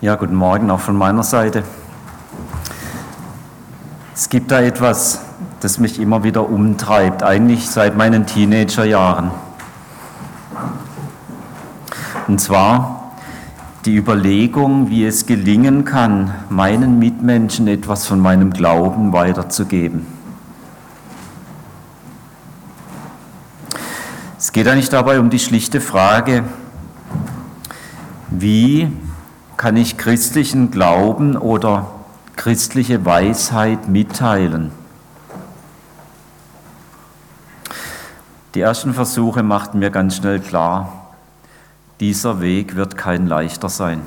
Ja, guten Morgen auch von meiner Seite. Es gibt da etwas, das mich immer wieder umtreibt, eigentlich seit meinen Teenagerjahren. Und zwar die Überlegung, wie es gelingen kann, meinen Mitmenschen etwas von meinem Glauben weiterzugeben. Es geht eigentlich dabei um die schlichte Frage, wie kann ich christlichen Glauben oder christliche Weisheit mitteilen? Die ersten Versuche machten mir ganz schnell klar, dieser Weg wird kein leichter sein.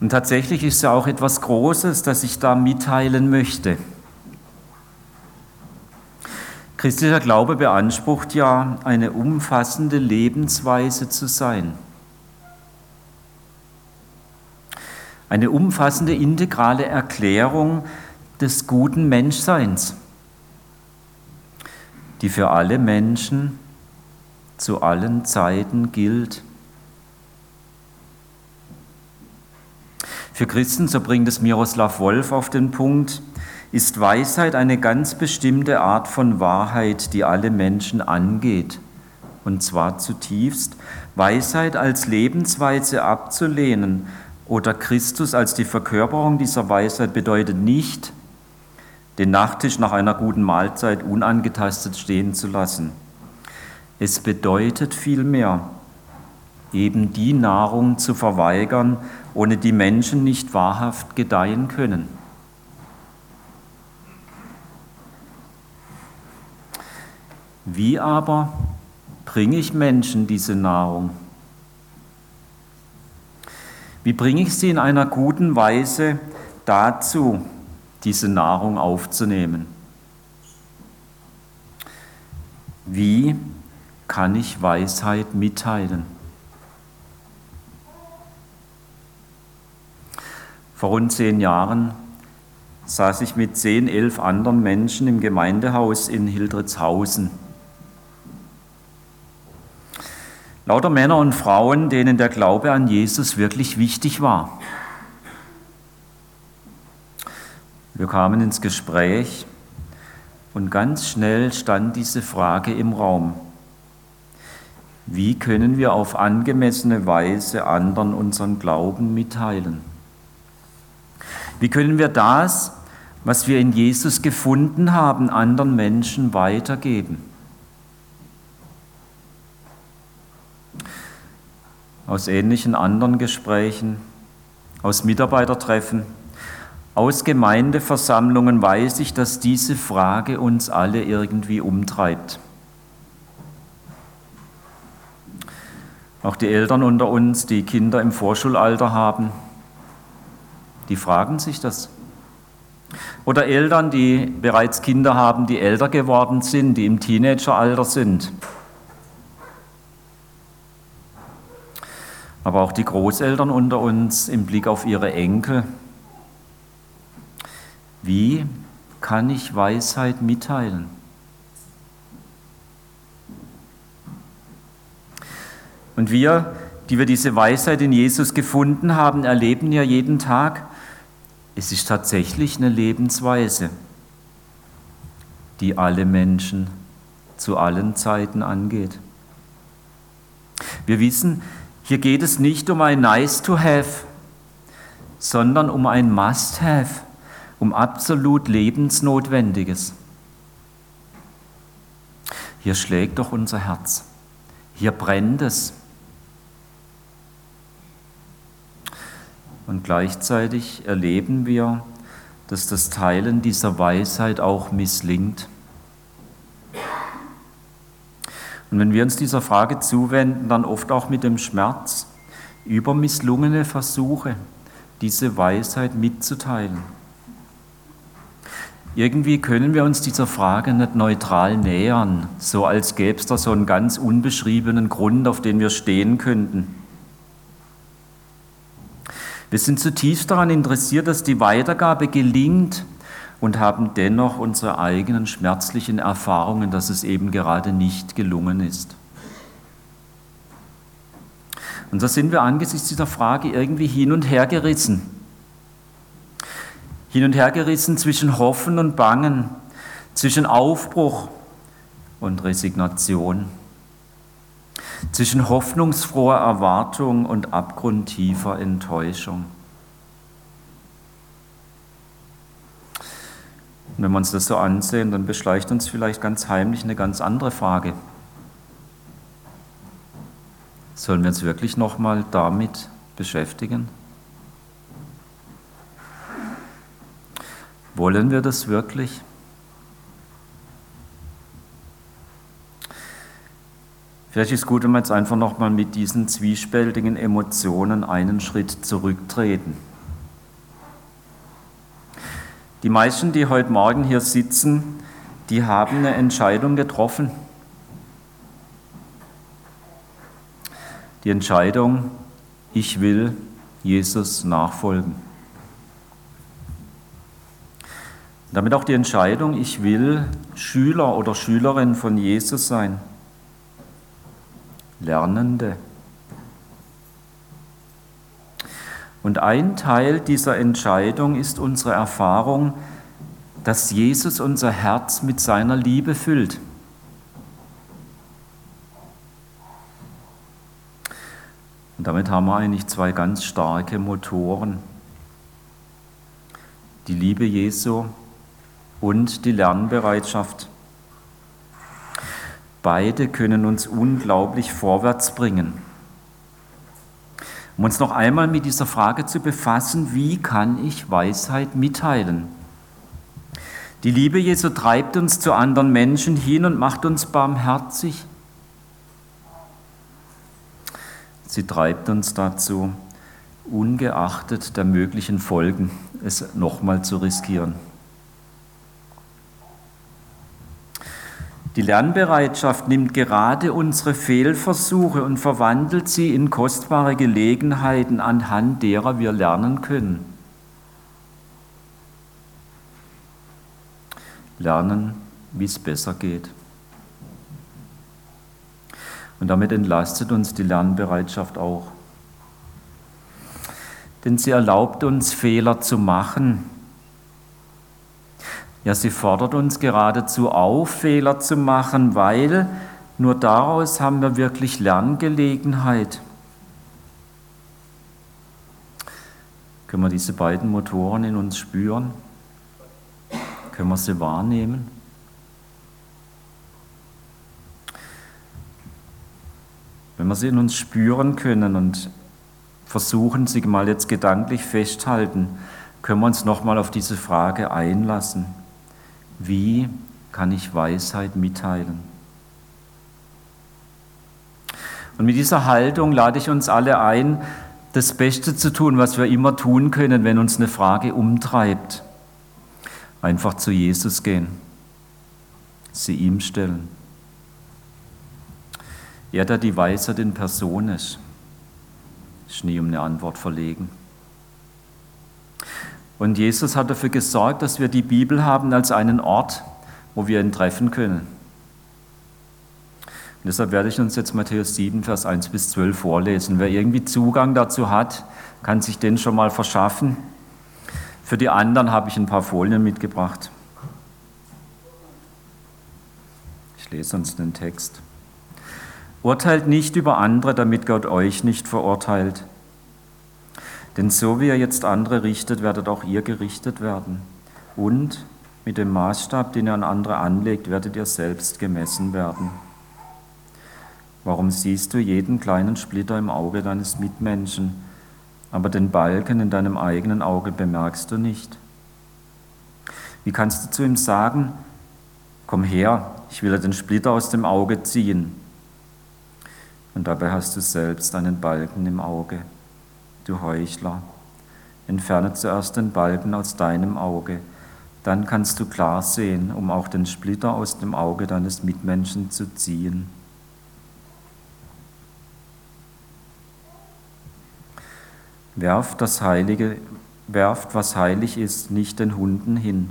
Und tatsächlich ist ja auch etwas Großes, das ich da mitteilen möchte. Christlicher Glaube beansprucht ja, eine umfassende Lebensweise zu sein. Eine umfassende integrale Erklärung des guten Menschseins, die für alle Menschen zu allen Zeiten gilt. Für Christen, so bringt es Miroslav Wolf auf den Punkt, ist Weisheit eine ganz bestimmte Art von Wahrheit, die alle Menschen angeht, und zwar zutiefst. Weisheit als Lebensweise abzulehnen oder Christus als die Verkörperung dieser Weisheit bedeutet nicht, den Nachtisch nach einer guten Mahlzeit unangetastet stehen zu lassen. Es bedeutet vielmehr, eben die Nahrung zu verweigern, ohne die Menschen nicht wahrhaft gedeihen können. Wie aber bringe ich Menschen diese Nahrung? Wie bringe ich sie in einer guten Weise dazu, diese Nahrung aufzunehmen? Wie kann ich Weisheit mitteilen? Vor rund zehn Jahren saß ich mit zehn, elf anderen Menschen im Gemeindehaus in Hildritzhausen. Lauter Männer und Frauen, denen der Glaube an Jesus wirklich wichtig war. Wir kamen ins Gespräch und ganz schnell stand diese Frage im Raum. Wie können wir auf angemessene Weise anderen unseren Glauben mitteilen? Wie können wir das, was wir in Jesus gefunden haben, anderen Menschen weitergeben? Aus ähnlichen anderen Gesprächen, aus Mitarbeitertreffen, aus Gemeindeversammlungen weiß ich, dass diese Frage uns alle irgendwie umtreibt. Auch die Eltern unter uns, die Kinder im Vorschulalter haben, die fragen sich das. Oder Eltern, die bereits Kinder haben, die älter geworden sind, die im Teenageralter sind. Aber auch die Großeltern unter uns im Blick auf ihre Enkel. Wie kann ich Weisheit mitteilen? Und wir, die wir diese Weisheit in Jesus gefunden haben, erleben ja jeden Tag, es ist tatsächlich eine Lebensweise, die alle Menschen zu allen Zeiten angeht. Wir wissen, hier geht es nicht um ein Nice to Have, sondern um ein Must Have, um absolut Lebensnotwendiges. Hier schlägt doch unser Herz, hier brennt es. Und gleichzeitig erleben wir, dass das Teilen dieser Weisheit auch misslingt. Und wenn wir uns dieser Frage zuwenden, dann oft auch mit dem Schmerz über misslungene Versuche, diese Weisheit mitzuteilen. Irgendwie können wir uns dieser Frage nicht neutral nähern, so als gäbe es da so einen ganz unbeschriebenen Grund, auf den wir stehen könnten. Wir sind zutiefst daran interessiert, dass die Weitergabe gelingt, und haben dennoch unsere eigenen schmerzlichen Erfahrungen, dass es eben gerade nicht gelungen ist. Und so sind wir angesichts dieser Frage irgendwie hin und her gerissen. Hin und her gerissen zwischen Hoffen und Bangen, zwischen Aufbruch und Resignation, zwischen hoffnungsfroher Erwartung und abgrundtiefer Enttäuschung. Und wenn wir uns das so ansehen, dann beschleicht uns vielleicht ganz heimlich eine ganz andere Frage. Sollen wir uns wirklich nochmal damit beschäftigen? Wollen wir das wirklich? Vielleicht ist es gut, wenn wir jetzt einfach nochmal mit diesen zwiespältigen Emotionen einen Schritt zurücktreten. Die meisten, die heute Morgen hier sitzen, die haben eine Entscheidung getroffen. Die Entscheidung, ich will Jesus nachfolgen. Damit auch die Entscheidung, ich will Schüler oder Schülerin von Jesus sein. Lernende. Und ein Teil dieser Entscheidung ist unsere Erfahrung, dass Jesus unser Herz mit seiner Liebe füllt. Und damit haben wir eigentlich zwei ganz starke Motoren. Die Liebe Jesu und die Lernbereitschaft. Beide können uns unglaublich vorwärts bringen. Um uns noch einmal mit dieser Frage zu befassen, wie kann ich Weisheit mitteilen? Die Liebe Jesu treibt uns zu anderen Menschen hin und macht uns barmherzig. Sie treibt uns dazu, ungeachtet der möglichen Folgen, es nochmal zu riskieren. Die Lernbereitschaft nimmt gerade unsere Fehlversuche und verwandelt sie in kostbare Gelegenheiten, anhand derer wir lernen können. Lernen, wie es besser geht. Und damit entlastet uns die Lernbereitschaft auch. Denn sie erlaubt uns, Fehler zu machen ja, sie fordert uns geradezu auf, Fehler zu machen, weil nur daraus haben wir wirklich Lerngelegenheit. Können wir diese beiden Motoren in uns spüren? Können wir sie wahrnehmen? Wenn wir sie in uns spüren können und versuchen, sie mal jetzt gedanklich festhalten, können wir uns nochmal auf diese Frage einlassen. Wie kann ich Weisheit mitteilen? Und mit dieser Haltung lade ich uns alle ein, das Beste zu tun, was wir immer tun können, wenn uns eine Frage umtreibt. Einfach zu Jesus gehen, sie ihm stellen. Er, der die Weisheit in Person ist, ist nie um eine Antwort verlegen. Und Jesus hat dafür gesorgt, dass wir die Bibel haben als einen Ort, wo wir ihn treffen können. Und deshalb werde ich uns jetzt Matthäus 7, Vers 1 bis 12 vorlesen. Wer irgendwie Zugang dazu hat, kann sich den schon mal verschaffen. Für die anderen habe ich ein paar Folien mitgebracht. Ich lese uns den Text. Urteilt nicht über andere, damit Gott euch nicht verurteilt. Denn so wie ihr jetzt andere richtet, werdet auch ihr gerichtet werden. Und mit dem Maßstab, den ihr an andere anlegt, werdet ihr selbst gemessen werden. Warum siehst du jeden kleinen Splitter im Auge deines Mitmenschen, aber den Balken in deinem eigenen Auge bemerkst du nicht? Wie kannst du zu ihm sagen, komm her, ich will dir den Splitter aus dem Auge ziehen? Und dabei hast du selbst einen Balken im Auge du Heuchler. Entferne zuerst den Balken aus deinem Auge, dann kannst du klar sehen, um auch den Splitter aus dem Auge deines Mitmenschen zu ziehen. Werft das Heilige, werft, was heilig ist, nicht den Hunden hin.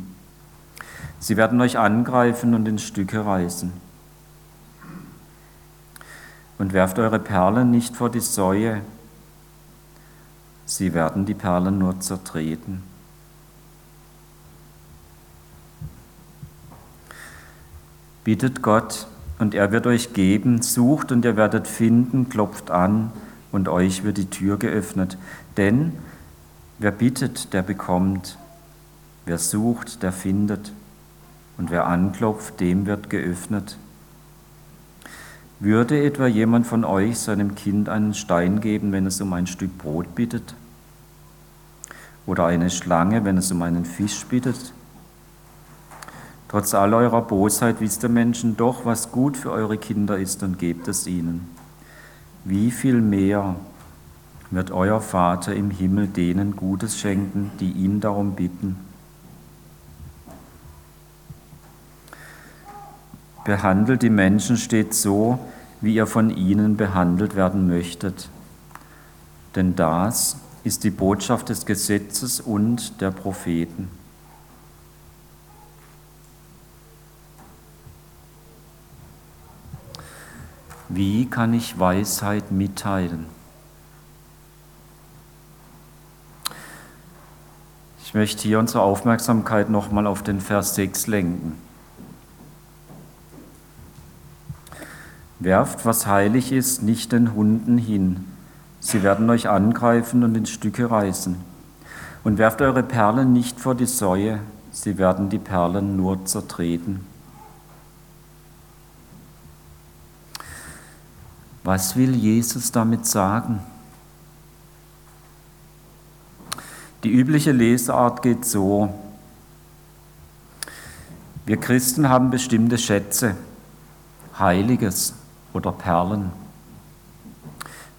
Sie werden euch angreifen und in Stücke reißen. und werft eure Perlen nicht vor die Säue, sie werden die Perlen nur zertreten. Bittet Gott, und er wird euch geben, sucht und ihr werdet finden, klopft an und euch wird die Tür geöffnet. Denn wer bittet, der bekommt, wer sucht, der findet, und wer anklopft, dem wird geöffnet. Würde etwa jemand von euch seinem Kind einen Stein geben, wenn es um ein Stück Brot bittet? Oder eine Schlange, wenn es um einen Fisch bittet? Trotz all eurer Bosheit wisst ihr Menschen doch, was gut für eure Kinder ist und gebt es ihnen. Wie viel mehr wird euer Vater im Himmel denen Gutes schenken, die ihn darum bitten? Behandelt die Menschen stets so, wie ihr von ihnen behandelt werden möchtet. Denn das ist die Botschaft des Gesetzes und der Propheten. Wie kann ich Weisheit mitteilen? Ich möchte hier unsere Aufmerksamkeit nochmal auf den Vers 6 lenken. Werft, was heilig ist, nicht den Hunden hin. Sie werden euch angreifen und in Stücke reißen. Und werft eure Perlen nicht vor die Säue, sie werden die Perlen nur zertreten. Was will Jesus damit sagen? Die übliche Lesart geht so. Wir Christen haben bestimmte Schätze, Heiliges oder Perlen,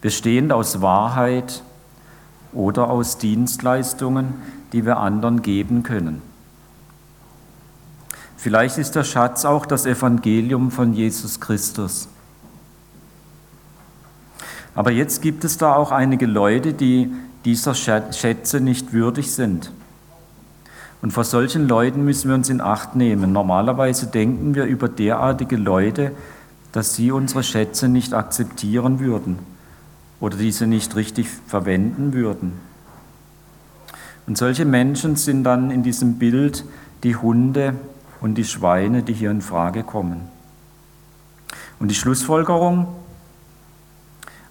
bestehend aus Wahrheit oder aus Dienstleistungen, die wir anderen geben können. Vielleicht ist der Schatz auch das Evangelium von Jesus Christus. Aber jetzt gibt es da auch einige Leute, die dieser Schätze nicht würdig sind. Und vor solchen Leuten müssen wir uns in Acht nehmen. Normalerweise denken wir über derartige Leute, dass sie unsere Schätze nicht akzeptieren würden oder diese nicht richtig verwenden würden. Und solche Menschen sind dann in diesem Bild die Hunde und die Schweine, die hier in Frage kommen. Und die Schlussfolgerung,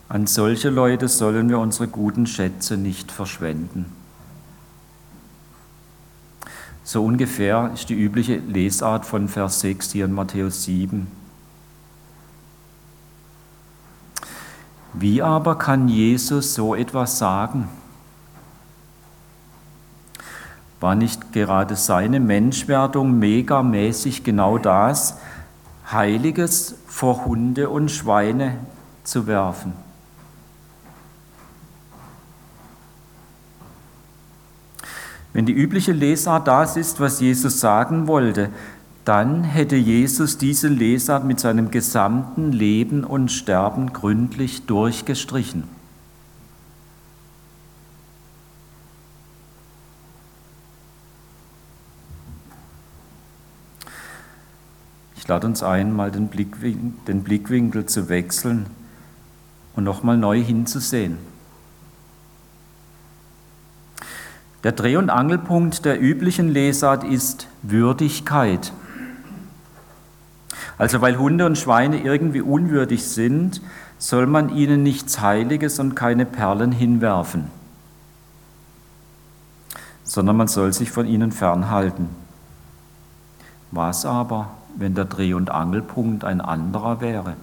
an solche Leute sollen wir unsere guten Schätze nicht verschwenden. So ungefähr ist die übliche Lesart von Vers 6 hier in Matthäus 7. Wie aber kann Jesus so etwas sagen? War nicht gerade seine Menschwerdung megamäßig genau das, Heiliges vor Hunde und Schweine zu werfen? Wenn die übliche Lesart das ist, was Jesus sagen wollte, dann hätte Jesus diese Lesart mit seinem gesamten Leben und Sterben gründlich durchgestrichen. Ich lade uns ein, mal den, Blickwinkel, den Blickwinkel zu wechseln und nochmal neu hinzusehen. Der Dreh- und Angelpunkt der üblichen Lesart ist Würdigkeit. Also weil Hunde und Schweine irgendwie unwürdig sind, soll man ihnen nichts Heiliges und keine Perlen hinwerfen, sondern man soll sich von ihnen fernhalten. Was aber, wenn der Dreh- und Angelpunkt ein anderer wäre?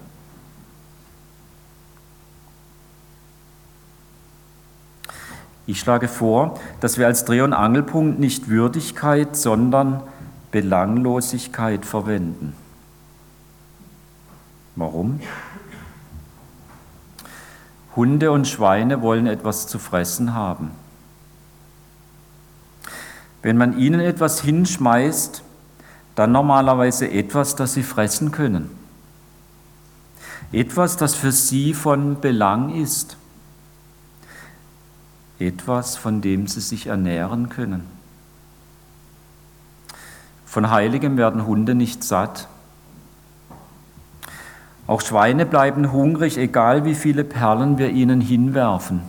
Ich schlage vor, dass wir als Dreh- und Angelpunkt nicht Würdigkeit, sondern Belanglosigkeit verwenden. Warum? Hunde und Schweine wollen etwas zu fressen haben. Wenn man ihnen etwas hinschmeißt, dann normalerweise etwas, das sie fressen können. Etwas, das für sie von Belang ist etwas, von dem sie sich ernähren können. Von Heiligem werden Hunde nicht satt. Auch Schweine bleiben hungrig, egal wie viele Perlen wir ihnen hinwerfen.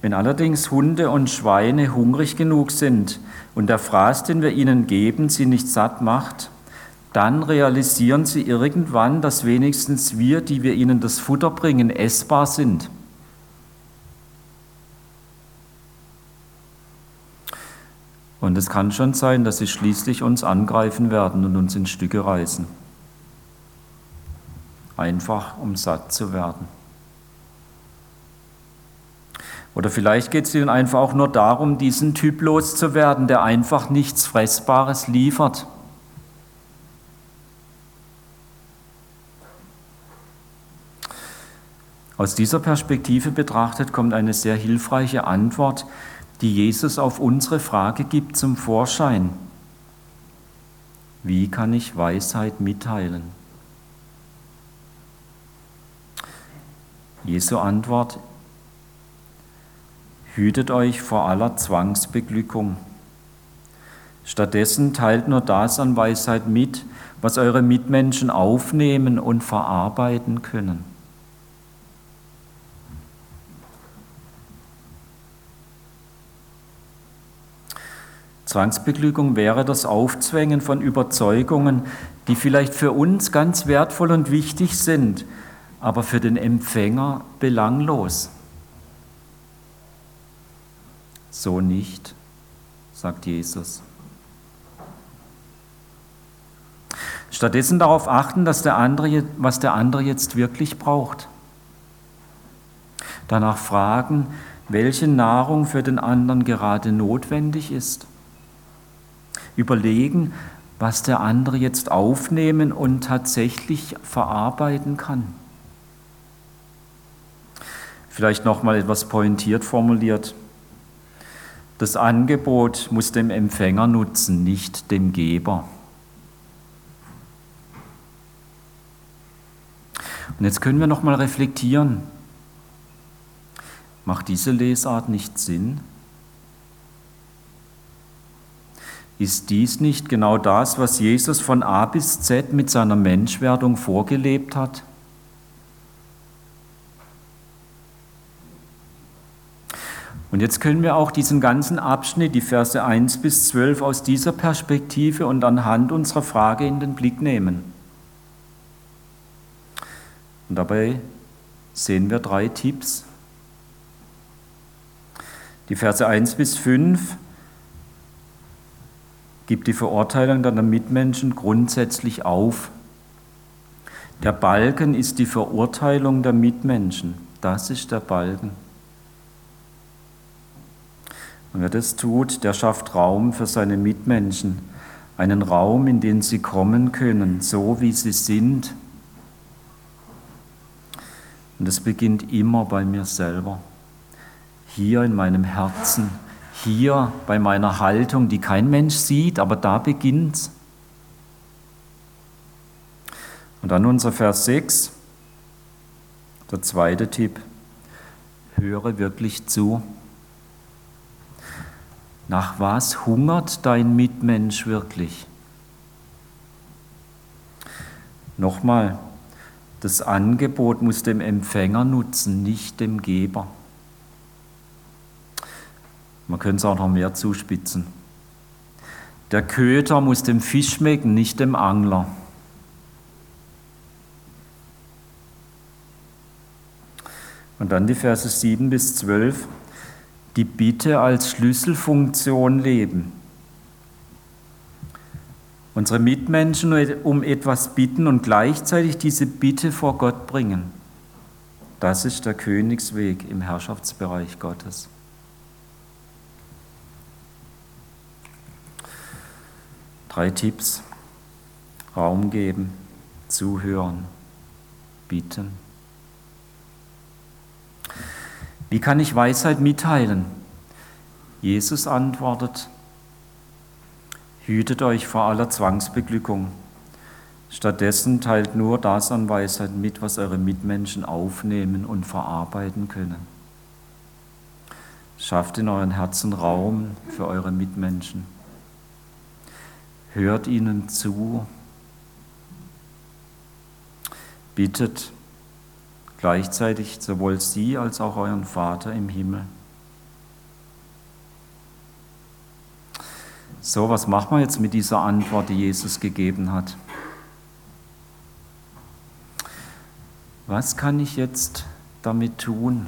Wenn allerdings Hunde und Schweine hungrig genug sind und der Fraß, den wir ihnen geben, sie nicht satt macht, dann realisieren sie irgendwann, dass wenigstens wir, die wir ihnen das Futter bringen, essbar sind. Und es kann schon sein, dass sie schließlich uns angreifen werden und uns in Stücke reißen. Einfach um satt zu werden. Oder vielleicht geht es ihnen einfach auch nur darum, diesen Typ loszuwerden, der einfach nichts Fressbares liefert. Aus dieser Perspektive betrachtet kommt eine sehr hilfreiche Antwort, die Jesus auf unsere Frage gibt, zum Vorschein. Wie kann ich Weisheit mitteilen? Jesu Antwort, hütet euch vor aller Zwangsbeglückung. Stattdessen teilt nur das an Weisheit mit, was eure Mitmenschen aufnehmen und verarbeiten können. Zwangsbeglückung wäre das Aufzwängen von Überzeugungen, die vielleicht für uns ganz wertvoll und wichtig sind, aber für den Empfänger belanglos. So nicht, sagt Jesus. Stattdessen darauf achten, dass der andere, was der andere jetzt wirklich braucht. Danach fragen, welche Nahrung für den anderen gerade notwendig ist überlegen, was der andere jetzt aufnehmen und tatsächlich verarbeiten kann. Vielleicht noch mal etwas pointiert formuliert. Das Angebot muss dem Empfänger nutzen, nicht dem Geber. Und jetzt können wir noch mal reflektieren. Macht diese Lesart nicht Sinn? Ist dies nicht genau das, was Jesus von A bis Z mit seiner Menschwerdung vorgelebt hat? Und jetzt können wir auch diesen ganzen Abschnitt, die Verse 1 bis 12, aus dieser Perspektive und anhand unserer Frage in den Blick nehmen. Und dabei sehen wir drei Tipps. Die Verse 1 bis 5 gibt die Verurteilung deiner Mitmenschen grundsätzlich auf. Der Balken ist die Verurteilung der Mitmenschen. Das ist der Balken. Und wer das tut, der schafft Raum für seine Mitmenschen. Einen Raum, in den sie kommen können, so wie sie sind. Und es beginnt immer bei mir selber. Hier in meinem Herzen hier bei meiner Haltung, die kein Mensch sieht, aber da beginnt Und dann unser Vers 6, der zweite Tipp, höre wirklich zu. Nach was hungert dein Mitmensch wirklich? Nochmal, das Angebot muss dem Empfänger nutzen, nicht dem Geber. Man könnte es auch noch mehr zuspitzen. Der Köter muss dem Fisch schmecken, nicht dem Angler. Und dann die Verse 7 bis 12. Die Bitte als Schlüsselfunktion leben. Unsere Mitmenschen um etwas bitten und gleichzeitig diese Bitte vor Gott bringen. Das ist der Königsweg im Herrschaftsbereich Gottes. Drei Tipps. Raum geben, zuhören, bieten. Wie kann ich Weisheit mitteilen? Jesus antwortet, hütet euch vor aller Zwangsbeglückung. Stattdessen teilt nur das an Weisheit mit, was eure Mitmenschen aufnehmen und verarbeiten können. Schafft in euren Herzen Raum für eure Mitmenschen hört ihnen zu, bittet gleichzeitig sowohl Sie als auch euren Vater im Himmel. So, was machen wir jetzt mit dieser Antwort, die Jesus gegeben hat? Was kann ich jetzt damit tun?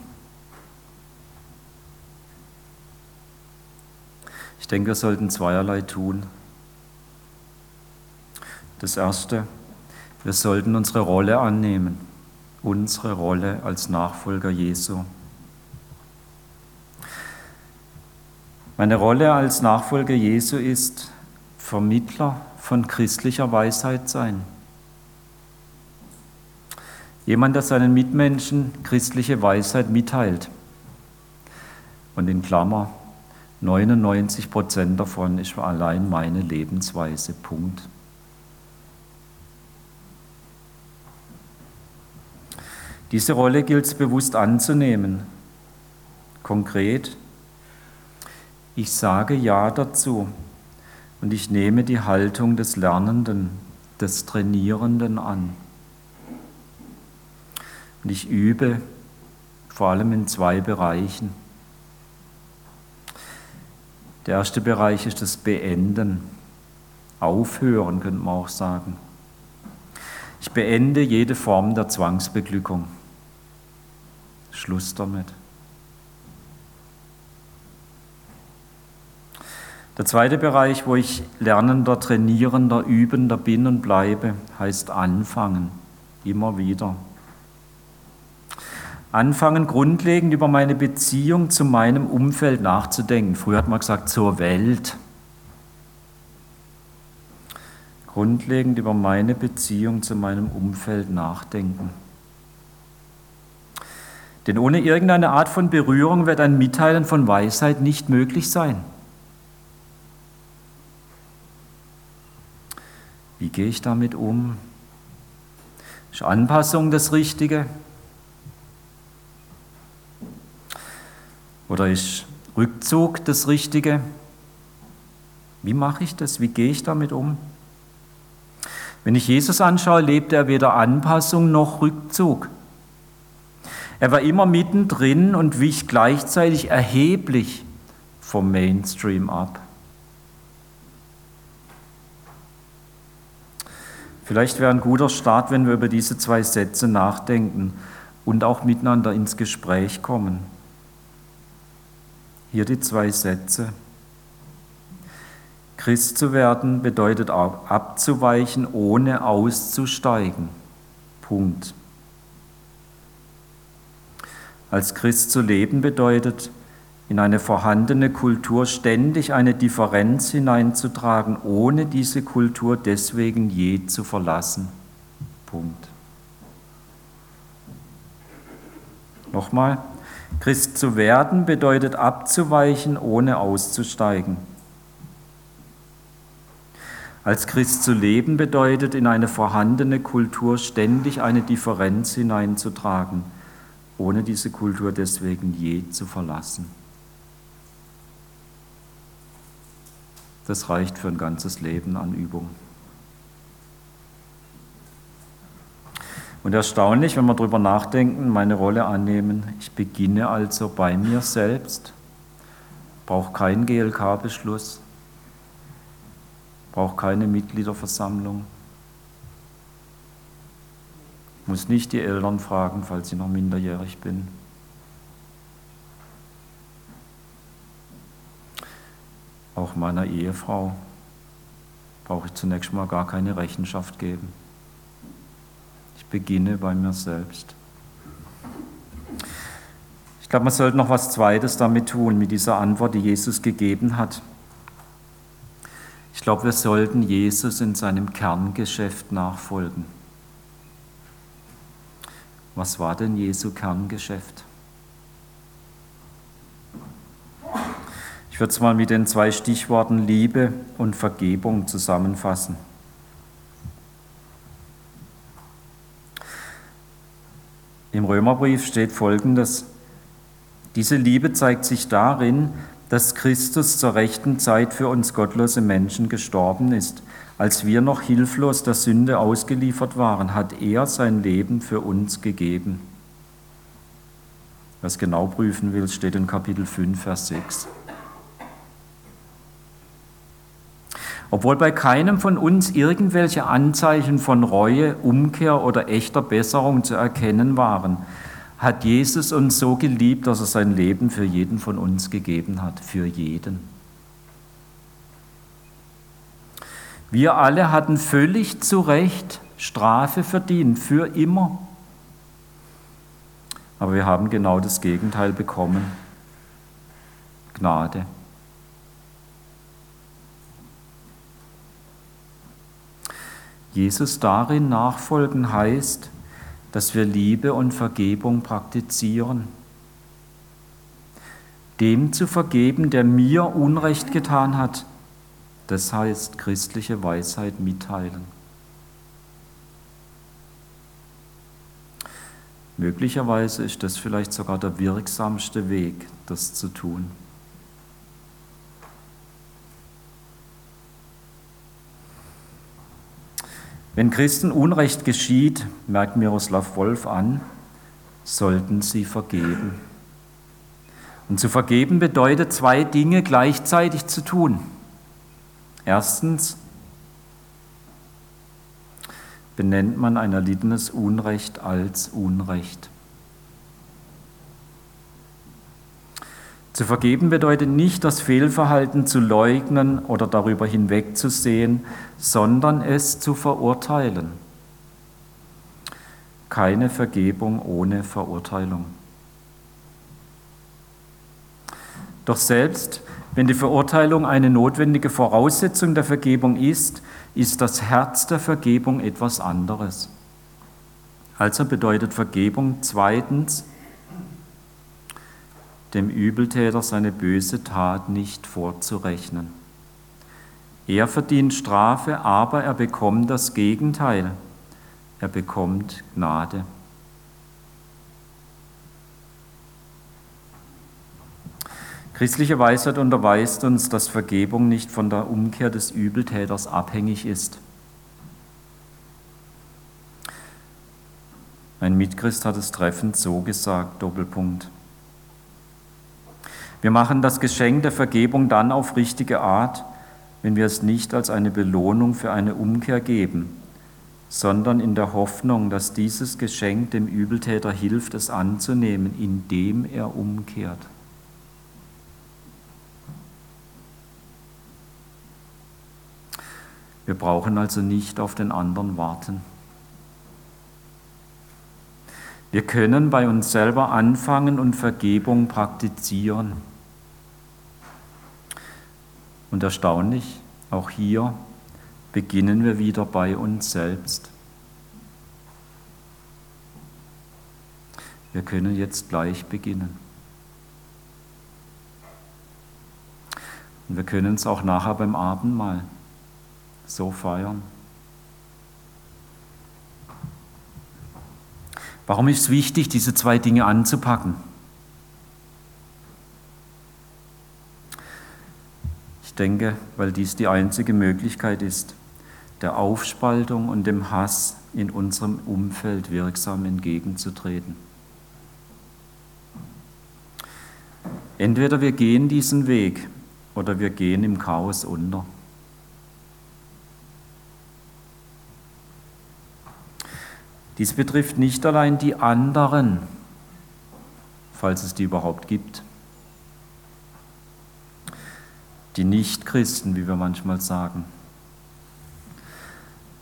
Ich denke, wir sollten zweierlei tun. Das Erste, wir sollten unsere Rolle annehmen, unsere Rolle als Nachfolger Jesu. Meine Rolle als Nachfolger Jesu ist Vermittler von christlicher Weisheit sein. Jemand, der seinen Mitmenschen christliche Weisheit mitteilt. Und in Klammer, 99 Prozent davon ist allein meine Lebensweise. Punkt. Diese Rolle gilt es bewusst anzunehmen. Konkret, ich sage Ja dazu und ich nehme die Haltung des Lernenden, des Trainierenden an. Und ich übe vor allem in zwei Bereichen. Der erste Bereich ist das Beenden, Aufhören, könnte man auch sagen. Ich beende jede Form der Zwangsbeglückung. Schluss damit. Der zweite Bereich, wo ich lernender, trainierender, übender bin und bleibe, heißt anfangen. Immer wieder. Anfangen, grundlegend über meine Beziehung zu meinem Umfeld nachzudenken. Früher hat man gesagt, zur Welt. Grundlegend über meine Beziehung zu meinem Umfeld nachdenken. Denn ohne irgendeine Art von Berührung wird ein Mitteilen von Weisheit nicht möglich sein. Wie gehe ich damit um? Ist Anpassung das Richtige? Oder ist Rückzug das Richtige? Wie mache ich das? Wie gehe ich damit um? Wenn ich Jesus anschaue, lebt er weder Anpassung noch Rückzug. Er war immer mittendrin und wich gleichzeitig erheblich vom Mainstream ab. Vielleicht wäre ein guter Start, wenn wir über diese zwei Sätze nachdenken und auch miteinander ins Gespräch kommen. Hier die zwei Sätze. Christ zu werden bedeutet auch abzuweichen, ohne auszusteigen. Punkt. Als Christ zu leben bedeutet, in eine vorhandene Kultur ständig eine Differenz hineinzutragen, ohne diese Kultur deswegen je zu verlassen. Punkt. Nochmal, Christ zu werden bedeutet abzuweichen, ohne auszusteigen. Als Christ zu leben bedeutet, in eine vorhandene Kultur ständig eine Differenz hineinzutragen, ohne diese Kultur deswegen je zu verlassen. Das reicht für ein ganzes Leben an Übung. Und erstaunlich, wenn wir darüber nachdenken, meine Rolle annehmen, ich beginne also bei mir selbst, brauche keinen GLK-Beschluss, brauche keine Mitgliederversammlung, muss nicht die Eltern fragen, falls ich noch minderjährig bin. Auch meiner Ehefrau brauche ich zunächst mal gar keine Rechenschaft geben. Ich beginne bei mir selbst. Ich glaube, man sollte noch was Zweites damit tun, mit dieser Antwort, die Jesus gegeben hat. Ich glaube, wir sollten Jesus in seinem Kerngeschäft nachfolgen. Was war denn Jesu Kerngeschäft? Ich würde es mal mit den zwei Stichworten Liebe und Vergebung zusammenfassen. Im Römerbrief steht Folgendes. Diese Liebe zeigt sich darin, dass Christus zur rechten Zeit für uns gottlose Menschen gestorben ist. Als wir noch hilflos der Sünde ausgeliefert waren, hat er sein Leben für uns gegeben. Was genau prüfen will, steht in Kapitel 5, Vers 6. Obwohl bei keinem von uns irgendwelche Anzeichen von Reue, Umkehr oder echter Besserung zu erkennen waren, hat Jesus uns so geliebt, dass er sein Leben für jeden von uns gegeben hat, für jeden. Wir alle hatten völlig zu Recht Strafe verdient, für immer. Aber wir haben genau das Gegenteil bekommen. Gnade. Jesus darin nachfolgen heißt, dass wir Liebe und Vergebung praktizieren. Dem zu vergeben, der mir Unrecht getan hat, das heißt christliche Weisheit mitteilen. Möglicherweise ist das vielleicht sogar der wirksamste Weg, das zu tun. Wenn Christen Unrecht geschieht, merkt Miroslav Wolf an, sollten sie vergeben. Und zu vergeben bedeutet zwei Dinge gleichzeitig zu tun. Erstens benennt man ein erlittenes Unrecht als Unrecht. Zu vergeben bedeutet nicht, das Fehlverhalten zu leugnen oder darüber hinwegzusehen, sondern es zu verurteilen. Keine Vergebung ohne Verurteilung. Doch selbst wenn die Verurteilung eine notwendige Voraussetzung der Vergebung ist, ist das Herz der Vergebung etwas anderes. Also bedeutet Vergebung zweitens, dem Übeltäter seine böse Tat nicht vorzurechnen. Er verdient Strafe, aber er bekommt das Gegenteil. Er bekommt Gnade. Christliche Weisheit unterweist uns, dass Vergebung nicht von der Umkehr des Übeltäters abhängig ist. Ein Mitchrist hat es treffend so gesagt, Doppelpunkt. Wir machen das Geschenk der Vergebung dann auf richtige Art, wenn wir es nicht als eine Belohnung für eine Umkehr geben, sondern in der Hoffnung, dass dieses Geschenk dem Übeltäter hilft, es anzunehmen, indem er umkehrt. Wir brauchen also nicht auf den anderen warten. Wir können bei uns selber anfangen und Vergebung praktizieren. Und erstaunlich, auch hier beginnen wir wieder bei uns selbst. Wir können jetzt gleich beginnen. Und wir können es auch nachher beim Abendmahl so feiern. Warum ist es wichtig, diese zwei Dinge anzupacken? denke, weil dies die einzige Möglichkeit ist, der Aufspaltung und dem Hass in unserem Umfeld wirksam entgegenzutreten. Entweder wir gehen diesen Weg oder wir gehen im Chaos unter. Dies betrifft nicht allein die anderen, falls es die überhaupt gibt, die Nichtchristen, wie wir manchmal sagen,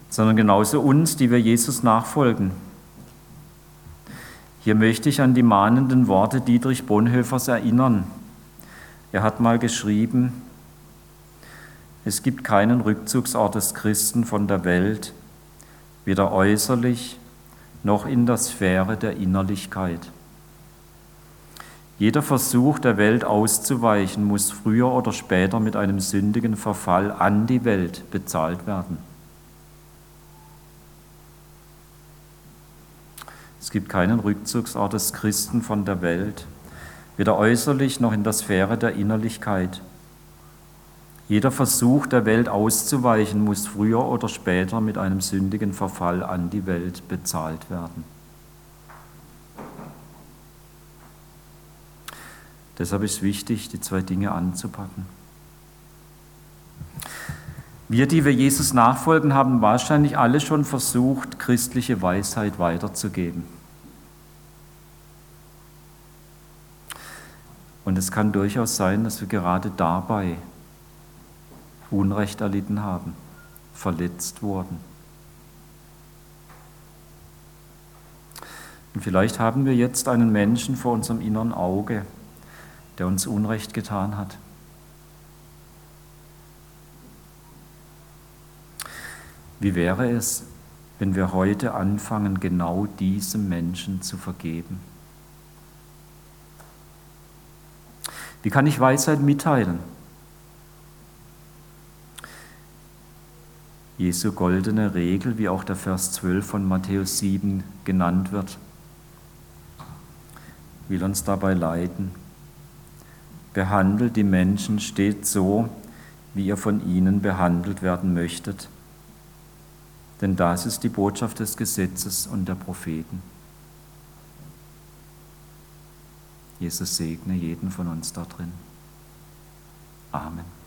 sondern genauso uns, die wir Jesus nachfolgen. Hier möchte ich an die mahnenden Worte Dietrich Bonhoeffers erinnern. Er hat mal geschrieben, es gibt keinen Rückzugsort des Christen von der Welt, weder äußerlich noch in der Sphäre der Innerlichkeit. Jeder Versuch der Welt auszuweichen muss früher oder später mit einem sündigen Verfall an die Welt bezahlt werden. Es gibt keinen Rückzugsort des Christen von der Welt, weder äußerlich noch in der Sphäre der Innerlichkeit. Jeder Versuch der Welt auszuweichen muss früher oder später mit einem sündigen Verfall an die Welt bezahlt werden. Deshalb ist es wichtig, die zwei Dinge anzupacken. Wir, die wir Jesus nachfolgen, haben wahrscheinlich alle schon versucht, christliche Weisheit weiterzugeben. Und es kann durchaus sein, dass wir gerade dabei Unrecht erlitten haben, verletzt wurden. Und vielleicht haben wir jetzt einen Menschen vor unserem inneren Auge, der uns Unrecht getan hat. Wie wäre es, wenn wir heute anfangen, genau diesem Menschen zu vergeben? Wie kann ich Weisheit mitteilen? Jesu goldene Regel, wie auch der Vers 12 von Matthäus 7 genannt wird, will uns dabei leiten. Behandelt die Menschen stets so, wie ihr von ihnen behandelt werden möchtet. Denn das ist die Botschaft des Gesetzes und der Propheten. Jesus segne jeden von uns da drin. Amen.